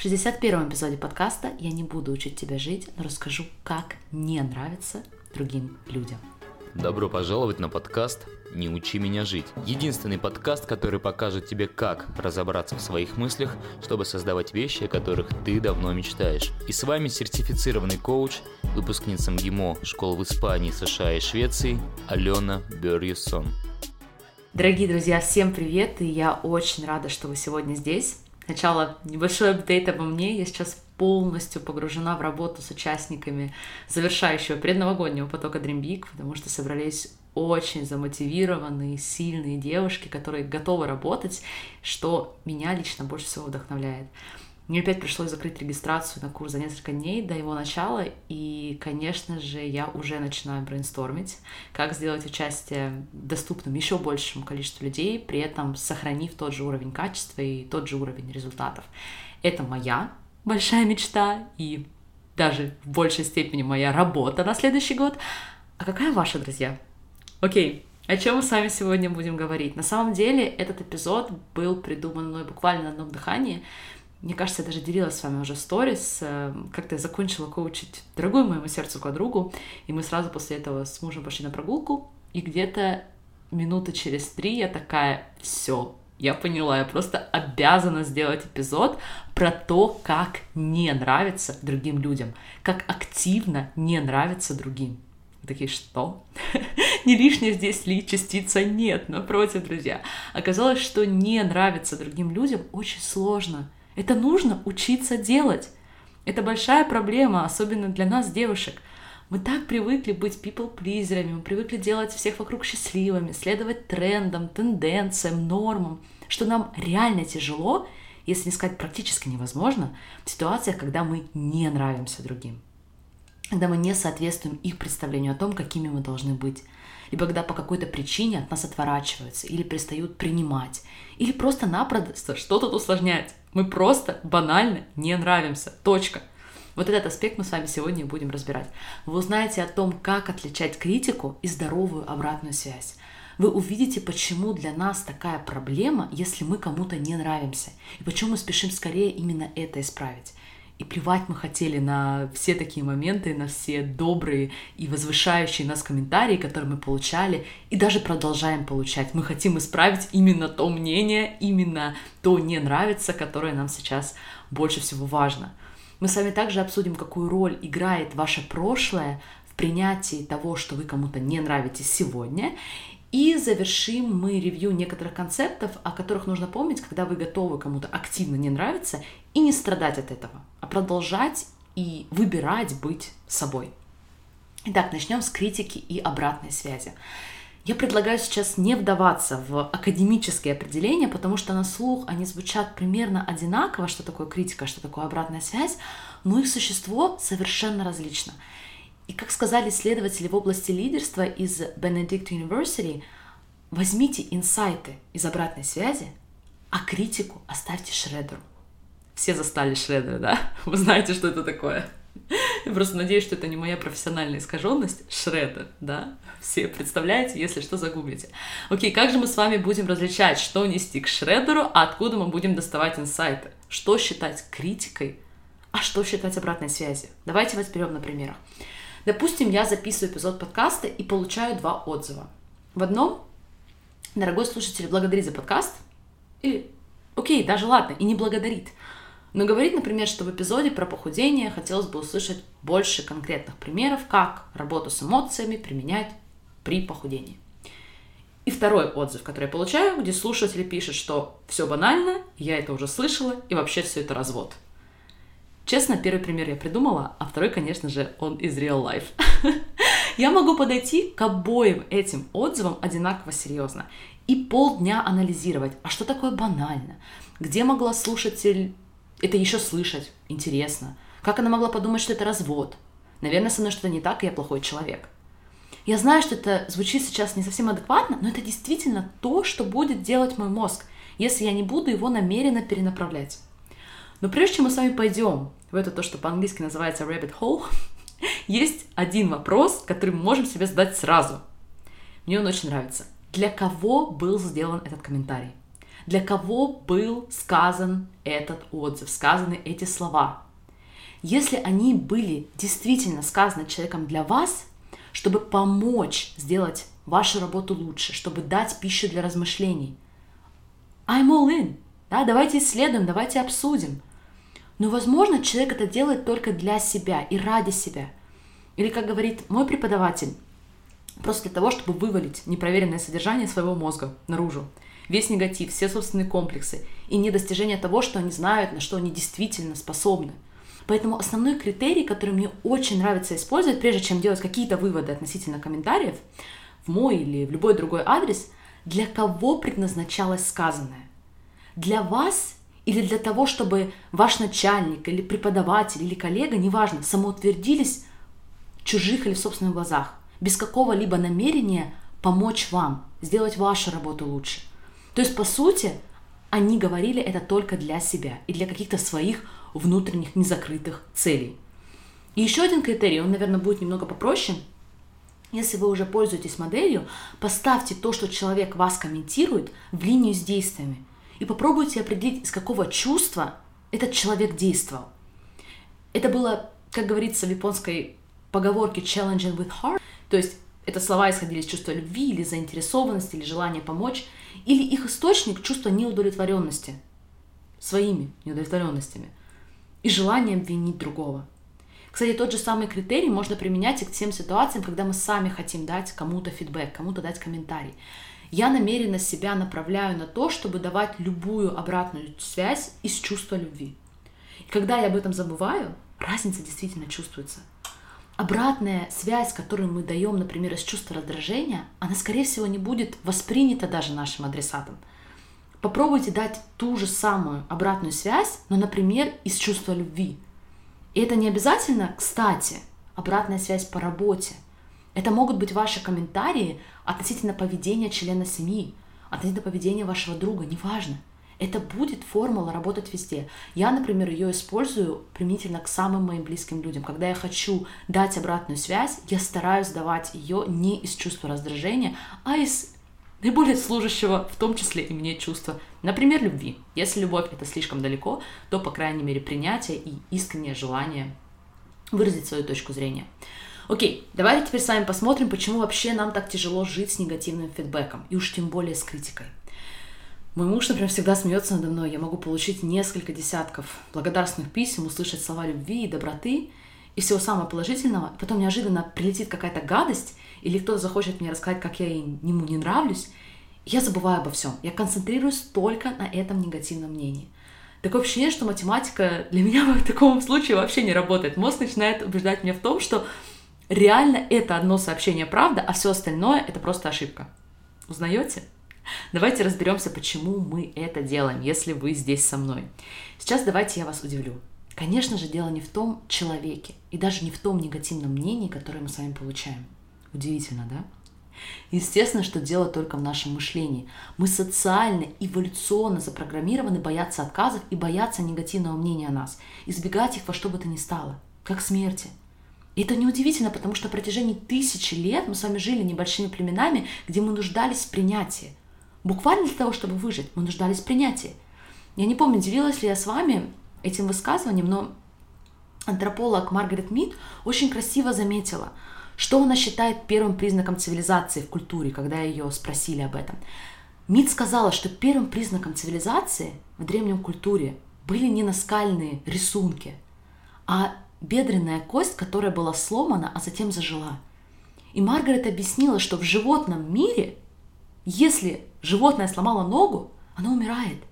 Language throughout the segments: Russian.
В 61-м эпизоде подкаста я не буду учить тебя жить, но расскажу, как не нравится другим людям. Добро пожаловать на подкаст «Не учи меня жить». Единственный подкаст, который покажет тебе, как разобраться в своих мыслях, чтобы создавать вещи, о которых ты давно мечтаешь. И с вами сертифицированный коуч, выпускница МГИМО школ в Испании, США и Швеции Алена Берьюсон. Дорогие друзья, всем привет, и я очень рада, что вы сегодня здесь. Сначала небольшой апдейт обо мне. Я сейчас полностью погружена в работу с участниками завершающего предновогоднего потока Dream Big, потому что собрались очень замотивированные, сильные девушки, которые готовы работать, что меня лично больше всего вдохновляет. Мне опять пришлось закрыть регистрацию на курс за несколько дней до его начала, и, конечно же, я уже начинаю брейнстормить, как сделать участие доступным еще большему количеству людей, при этом сохранив тот же уровень качества и тот же уровень результатов. Это моя большая мечта и даже в большей степени моя работа на следующий год. А какая ваша, друзья? Окей, о чем мы с вами сегодня будем говорить? На самом деле этот эпизод был придуман мной буквально на одном дыхании. Мне кажется, я даже делилась с вами уже сторис, э, как-то я закончила коучить дорогую моему сердцу подругу, и мы сразу после этого с мужем пошли на прогулку, и где-то минуты через три я такая, все, я поняла, я просто обязана сделать эпизод про то, как не нравится другим людям, как активно не нравится другим. Вы такие, что? не лишняя здесь ли частица? Нет, напротив, друзья. Оказалось, что не нравится другим людям очень сложно. Это нужно учиться делать. Это большая проблема, особенно для нас, девушек. Мы так привыкли быть people-плизерами, мы привыкли делать всех вокруг счастливыми, следовать трендам, тенденциям, нормам, что нам реально тяжело, если не сказать практически невозможно, в ситуациях, когда мы не нравимся другим, когда мы не соответствуем их представлению о том, какими мы должны быть, либо когда по какой-то причине от нас отворачиваются или перестают принимать, или просто-напросто что-то усложняет. Мы просто банально не нравимся. Точка. Вот этот аспект мы с вами сегодня будем разбирать. Вы узнаете о том, как отличать критику и здоровую обратную связь вы увидите, почему для нас такая проблема, если мы кому-то не нравимся, и почему мы спешим скорее именно это исправить. И плевать мы хотели на все такие моменты, на все добрые и возвышающие нас комментарии, которые мы получали, и даже продолжаем получать. Мы хотим исправить именно то мнение, именно то не нравится, которое нам сейчас больше всего важно. Мы с вами также обсудим, какую роль играет ваше прошлое в принятии того, что вы кому-то не нравитесь сегодня, и завершим мы ревью некоторых концептов, о которых нужно помнить, когда вы готовы кому-то активно не нравиться, и не страдать от этого, а продолжать и выбирать быть собой. Итак, начнем с критики и обратной связи. Я предлагаю сейчас не вдаваться в академические определения, потому что на слух они звучат примерно одинаково, что такое критика, что такое обратная связь, но их существо совершенно различно. И как сказали исследователи в области лидерства из Benedict University, возьмите инсайты из обратной связи, а критику оставьте Шредеру. Все застали Шредера, да? Вы знаете, что это такое? Я просто надеюсь, что это не моя профессиональная искаженность. Шредер, да? Все представляете, если что, загуглите. Окей, как же мы с вами будем различать, что нести к Шредеру, а откуда мы будем доставать инсайты? Что считать критикой, а что считать обратной связью? Давайте разберем на примерах. Допустим, я записываю эпизод подкаста и получаю два отзыва. В одном «Дорогой слушатель, благодарит за подкаст» или «Окей, даже ладно, и не благодарит». Но говорит, например, что в эпизоде про похудение хотелось бы услышать больше конкретных примеров, как работу с эмоциями применять при похудении. И второй отзыв, который я получаю, где слушатель пишет, что все банально, я это уже слышала, и вообще все это развод. Честно, первый пример я придумала, а второй, конечно же, он из real life. я могу подойти к обоим этим отзывам одинаково серьезно и полдня анализировать, а что такое банально, где могла слушатель это еще слышать, интересно, как она могла подумать, что это развод, наверное, со мной что-то не так, и я плохой человек. Я знаю, что это звучит сейчас не совсем адекватно, но это действительно то, что будет делать мой мозг, если я не буду его намеренно перенаправлять. Но прежде чем мы с вами пойдем в это то, что по-английски называется rabbit hole, есть один вопрос, который мы можем себе задать сразу. Мне он очень нравится. Для кого был сделан этот комментарий? Для кого был сказан этот отзыв, сказаны эти слова? Если они были действительно сказаны человеком для вас, чтобы помочь сделать вашу работу лучше, чтобы дать пищу для размышлений, I'm all in. Да, давайте исследуем, давайте обсудим. Но, возможно, человек это делает только для себя и ради себя. Или, как говорит мой преподаватель, просто для того, чтобы вывалить непроверенное содержание своего мозга наружу. Весь негатив, все собственные комплексы и недостижение того, что они знают, на что они действительно способны. Поэтому основной критерий, который мне очень нравится использовать, прежде чем делать какие-то выводы относительно комментариев, в мой или в любой другой адрес, для кого предназначалось сказанное. Для вас или для того, чтобы ваш начальник или преподаватель или коллега, неважно, самоутвердились в чужих или в собственных глазах, без какого-либо намерения помочь вам, сделать вашу работу лучше. То есть, по сути, они говорили это только для себя и для каких-то своих внутренних незакрытых целей. И еще один критерий, он, наверное, будет немного попроще. Если вы уже пользуетесь моделью, поставьте то, что человек вас комментирует, в линию с действиями. И попробуйте определить, из какого чувства этот человек действовал. Это было, как говорится в японской поговорке challenging with heart, то есть это слова исходили из чувства любви или заинтересованности, или желания помочь, или их источник – чувство неудовлетворенности своими неудовлетворенностями и желание обвинить другого. Кстати, тот же самый критерий можно применять и к тем ситуациям, когда мы сами хотим дать кому-то фидбэк, кому-то дать комментарий. Я намеренно себя направляю на то, чтобы давать любую обратную связь из чувства любви. И когда я об этом забываю, разница действительно чувствуется. Обратная связь, которую мы даем, например, из чувства раздражения, она, скорее всего, не будет воспринята даже нашим адресатом. Попробуйте дать ту же самую обратную связь, но, например, из чувства любви. И это не обязательно, кстати, обратная связь по работе. Это могут быть ваши комментарии относительно поведения члена семьи, относительно поведения вашего друга, неважно. Это будет формула работать везде. Я, например, ее использую применительно к самым моим близким людям. Когда я хочу дать обратную связь, я стараюсь давать ее не из чувства раздражения, а из наиболее служащего, в том числе и мне чувства, например, любви. Если любовь это слишком далеко, то, по крайней мере, принятие и искреннее желание выразить свою точку зрения. Окей, давайте теперь с вами посмотрим, почему вообще нам так тяжело жить с негативным фидбэком, и уж тем более с критикой. Мой муж, например, всегда смеется надо мной. Я могу получить несколько десятков благодарственных писем, услышать слова любви и доброты, и всего самого положительного. Потом неожиданно прилетит какая-то гадость, или кто-то захочет мне рассказать, как я ему не нравлюсь, я забываю обо всем. Я концентрируюсь только на этом негативном мнении. Такое ощущение, что математика для меня в таком случае вообще не работает. Мозг начинает убеждать меня в том, что реально это одно сообщение правда, а все остальное это просто ошибка. Узнаете? Давайте разберемся, почему мы это делаем, если вы здесь со мной. Сейчас давайте я вас удивлю. Конечно же, дело не в том человеке и даже не в том негативном мнении, которое мы с вами получаем. Удивительно, да? Естественно, что дело только в нашем мышлении. Мы социально, эволюционно запрограммированы бояться отказов и бояться негативного мнения о нас, избегать их во что бы то ни стало, как смерти. И это неудивительно, потому что на протяжении тысячи лет мы с вами жили небольшими племенами, где мы нуждались в принятии. Буквально для того, чтобы выжить, мы нуждались в принятии. Я не помню, делилась ли я с вами этим высказыванием, но антрополог Маргарет Мид очень красиво заметила – что она считает первым признаком цивилизации в культуре, когда ее спросили об этом? Мид сказала, что первым признаком цивилизации в древнем культуре были не наскальные рисунки, а бедренная кость, которая была сломана, а затем зажила. И Маргарет объяснила, что в животном мире, если животное сломало ногу, оно умирает.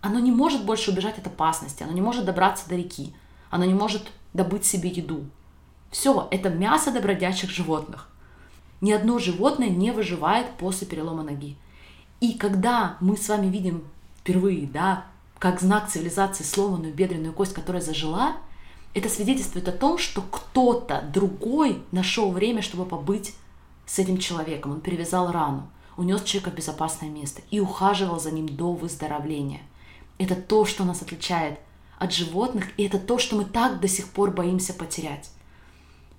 Оно не может больше убежать от опасности, оно не может добраться до реки, оно не может добыть себе еду. Все, это мясо добродячих животных. Ни одно животное не выживает после перелома ноги. И когда мы с вами видим впервые, да, как знак цивилизации сломанную бедренную кость, которая зажила, это свидетельствует о том, что кто-то другой нашел время, чтобы побыть с этим человеком. Он перевязал рану, унес человека в безопасное место и ухаживал за ним до выздоровления. Это то, что нас отличает от животных, и это то, что мы так до сих пор боимся потерять.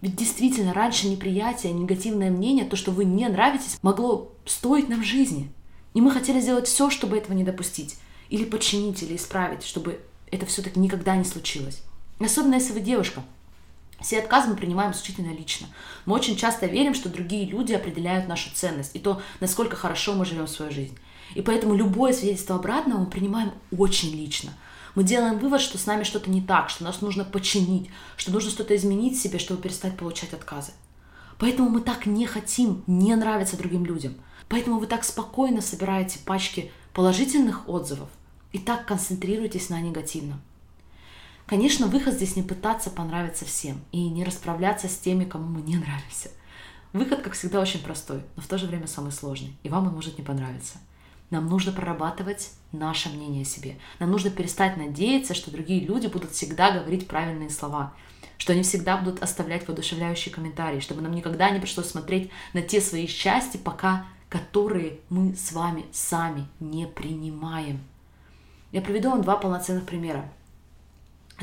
Ведь действительно, раньше неприятие, негативное мнение, то, что вы не нравитесь, могло стоить нам жизни. И мы хотели сделать все, чтобы этого не допустить. Или починить, или исправить, чтобы это все-таки никогда не случилось. Особенно если вы девушка. Все отказы мы принимаем исключительно лично. Мы очень часто верим, что другие люди определяют нашу ценность и то, насколько хорошо мы живем свою жизнь. И поэтому любое свидетельство обратного мы принимаем очень лично. Мы делаем вывод, что с нами что-то не так, что нас нужно починить, что нужно что-то изменить в себе, чтобы перестать получать отказы. Поэтому мы так не хотим не нравиться другим людям. Поэтому вы так спокойно собираете пачки положительных отзывов и так концентрируетесь на негативном. Конечно, выход здесь не пытаться понравиться всем и не расправляться с теми, кому мы не нравимся. Выход, как всегда, очень простой, но в то же время самый сложный, и вам он может не понравиться. Нам нужно прорабатывать наше мнение о себе. Нам нужно перестать надеяться, что другие люди будут всегда говорить правильные слова, что они всегда будут оставлять воодушевляющие комментарии, чтобы нам никогда не пришлось смотреть на те свои счастья, пока которые мы с вами сами не принимаем. Я приведу вам два полноценных примера.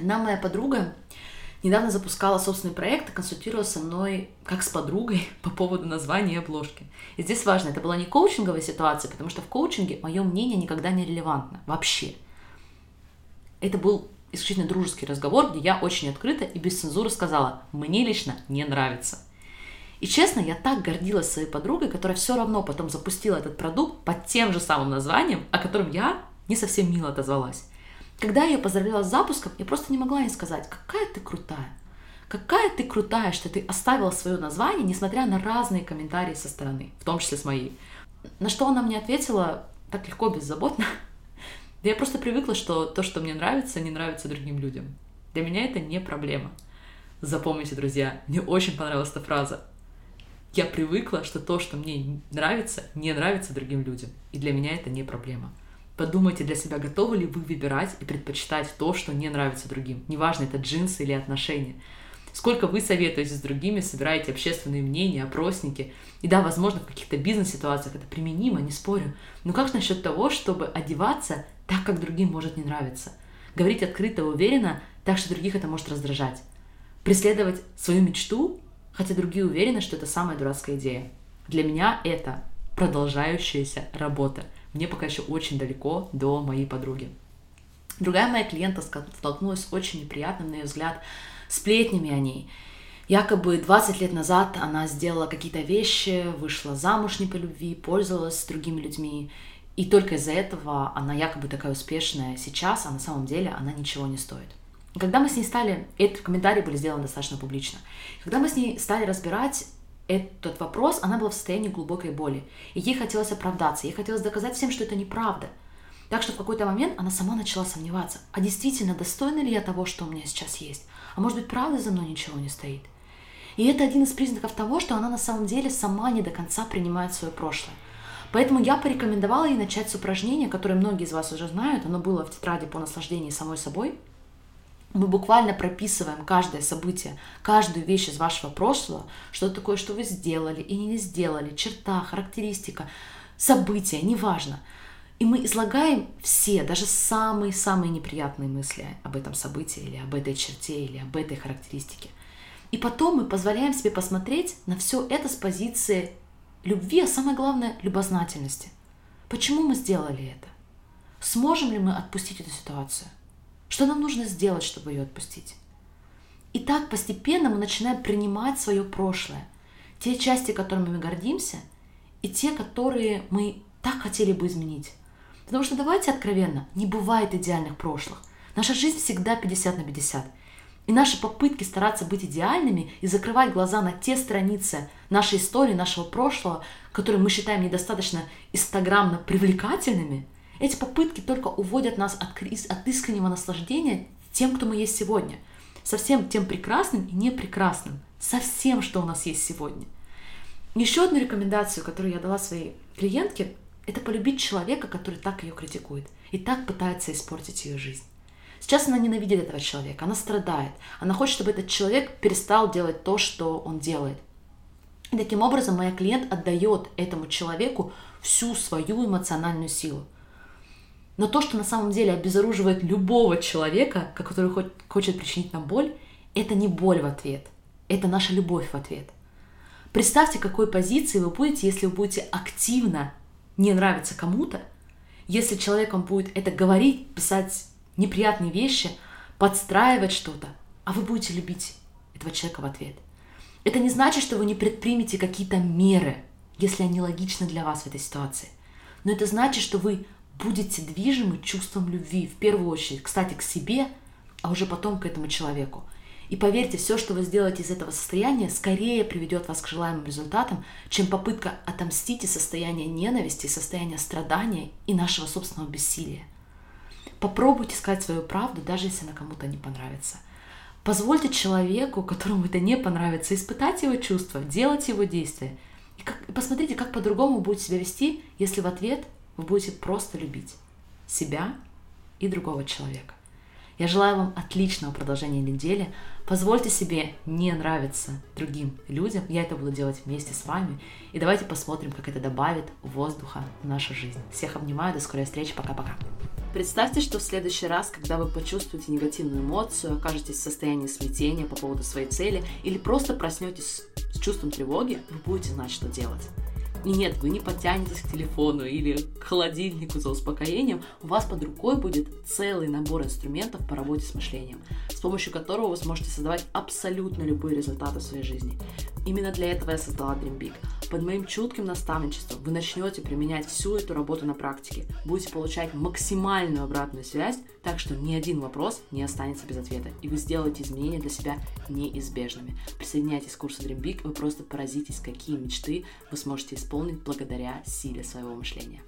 Одна моя подруга недавно запускала собственный проект и консультировала со мной как с подругой по поводу названия и обложки. И здесь важно, это была не коучинговая ситуация, потому что в коучинге мое мнение никогда не релевантно вообще. Это был исключительно дружеский разговор, где я очень открыто и без цензуры сказала, мне лично не нравится. И честно, я так гордилась своей подругой, которая все равно потом запустила этот продукт под тем же самым названием, о котором я не совсем мило отозвалась. Когда я ее поздравляла с запуском, я просто не могла ей сказать, какая ты крутая. Какая ты крутая, что ты оставила свое название, несмотря на разные комментарии со стороны, в том числе с моей. На что она мне ответила так легко, беззаботно. Да я просто привыкла, что то, что мне нравится, не нравится другим людям. Для меня это не проблема. Запомните, друзья, мне очень понравилась эта фраза. Я привыкла, что то, что мне нравится, не нравится другим людям. И для меня это не проблема. Подумайте для себя, готовы ли вы выбирать и предпочитать то, что не нравится другим. Неважно, это джинсы или отношения. Сколько вы советуетесь с другими, собираете общественные мнения, опросники. И да, возможно, в каких-то бизнес-ситуациях это применимо, не спорю. Но как насчет того, чтобы одеваться так, как другим может не нравиться? Говорить открыто, уверенно, так что других это может раздражать. Преследовать свою мечту, хотя другие уверены, что это самая дурацкая идея. Для меня это продолжающаяся работа – мне пока еще очень далеко до моей подруги. Другая моя клиентка столкнулась с очень неприятным, на ее взгляд, сплетнями о ней. Якобы 20 лет назад она сделала какие-то вещи, вышла замуж не по любви, пользовалась с другими людьми, и только из-за этого она якобы такая успешная сейчас, а на самом деле она ничего не стоит. Когда мы с ней стали, эти комментарии были сделаны достаточно публично, когда мы с ней стали разбирать этот вопрос, она была в состоянии глубокой боли. И ей хотелось оправдаться, ей хотелось доказать всем, что это неправда. Так что в какой-то момент она сама начала сомневаться, а действительно, достойна ли я того, что у меня сейчас есть? А может быть, правда за мной ничего не стоит? И это один из признаков того, что она на самом деле сама не до конца принимает свое прошлое. Поэтому я порекомендовала ей начать с упражнения, которое многие из вас уже знают. Оно было в тетради по наслаждению самой собой – мы буквально прописываем каждое событие, каждую вещь из вашего прошлого, что такое, что вы сделали и не сделали, черта, характеристика, события, неважно. И мы излагаем все, даже самые-самые неприятные мысли об этом событии или об этой черте или об этой характеристике. И потом мы позволяем себе посмотреть на все это с позиции любви, а самое главное, любознательности. Почему мы сделали это? Сможем ли мы отпустить эту ситуацию? Что нам нужно сделать, чтобы ее отпустить? И так постепенно мы начинаем принимать свое прошлое. Те части, которыми мы гордимся, и те, которые мы так хотели бы изменить. Потому что давайте откровенно, не бывает идеальных прошлых. Наша жизнь всегда 50 на 50. И наши попытки стараться быть идеальными и закрывать глаза на те страницы нашей истории, нашего прошлого, которые мы считаем недостаточно инстаграмно привлекательными – эти попытки только уводят нас от, от искреннего наслаждения тем, кто мы есть сегодня. Со всем тем прекрасным и непрекрасным. Со всем, что у нас есть сегодня. Еще одну рекомендацию, которую я дала своей клиентке, это полюбить человека, который так ее критикует и так пытается испортить ее жизнь. Сейчас она ненавидит этого человека, она страдает, она хочет, чтобы этот человек перестал делать то, что он делает. И таким образом моя клиент отдает этому человеку всю свою эмоциональную силу. Но то, что на самом деле обезоруживает любого человека, который хочет причинить нам боль, это не боль в ответ, это наша любовь в ответ. Представьте, какой позиции вы будете, если вы будете активно не нравится кому-то, если человек вам будет это говорить, писать неприятные вещи, подстраивать что-то, а вы будете любить этого человека в ответ. Это не значит, что вы не предпримете какие-то меры, если они логичны для вас в этой ситуации. Но это значит, что вы будете движимы чувством любви, в первую очередь, кстати, к себе, а уже потом к этому человеку. И поверьте, все, что вы сделаете из этого состояния, скорее приведет вас к желаемым результатам, чем попытка отомстить из состояния ненависти, из состояния страдания и нашего собственного бессилия. Попробуйте сказать свою правду, даже если она кому-то не понравится. Позвольте человеку, которому это не понравится, испытать его чувства, делать его действия. И, как, и посмотрите, как по-другому вы будете себя вести, если в ответ вы будете просто любить себя и другого человека. Я желаю вам отличного продолжения недели. Позвольте себе не нравиться другим людям. Я это буду делать вместе с вами. И давайте посмотрим, как это добавит воздуха в нашу жизнь. Всех обнимаю. До скорой встречи. Пока-пока. Представьте, что в следующий раз, когда вы почувствуете негативную эмоцию, окажетесь в состоянии смятения по поводу своей цели или просто проснетесь с чувством тревоги, вы будете знать, что делать. Нет, вы не подтянетесь к телефону или к холодильнику за успокоением, у вас под рукой будет целый набор инструментов по работе с мышлением, с помощью которого вы сможете создавать абсолютно любые результаты в своей жизни. Именно для этого я создала Dream Big. Под моим чутким наставничеством вы начнете применять всю эту работу на практике, будете получать максимальную обратную связь, так что ни один вопрос не останется без ответа, и вы сделаете изменения для себя неизбежными. Присоединяйтесь к курсу Dream Big, вы просто поразитесь, какие мечты вы сможете исполнить благодаря силе своего мышления.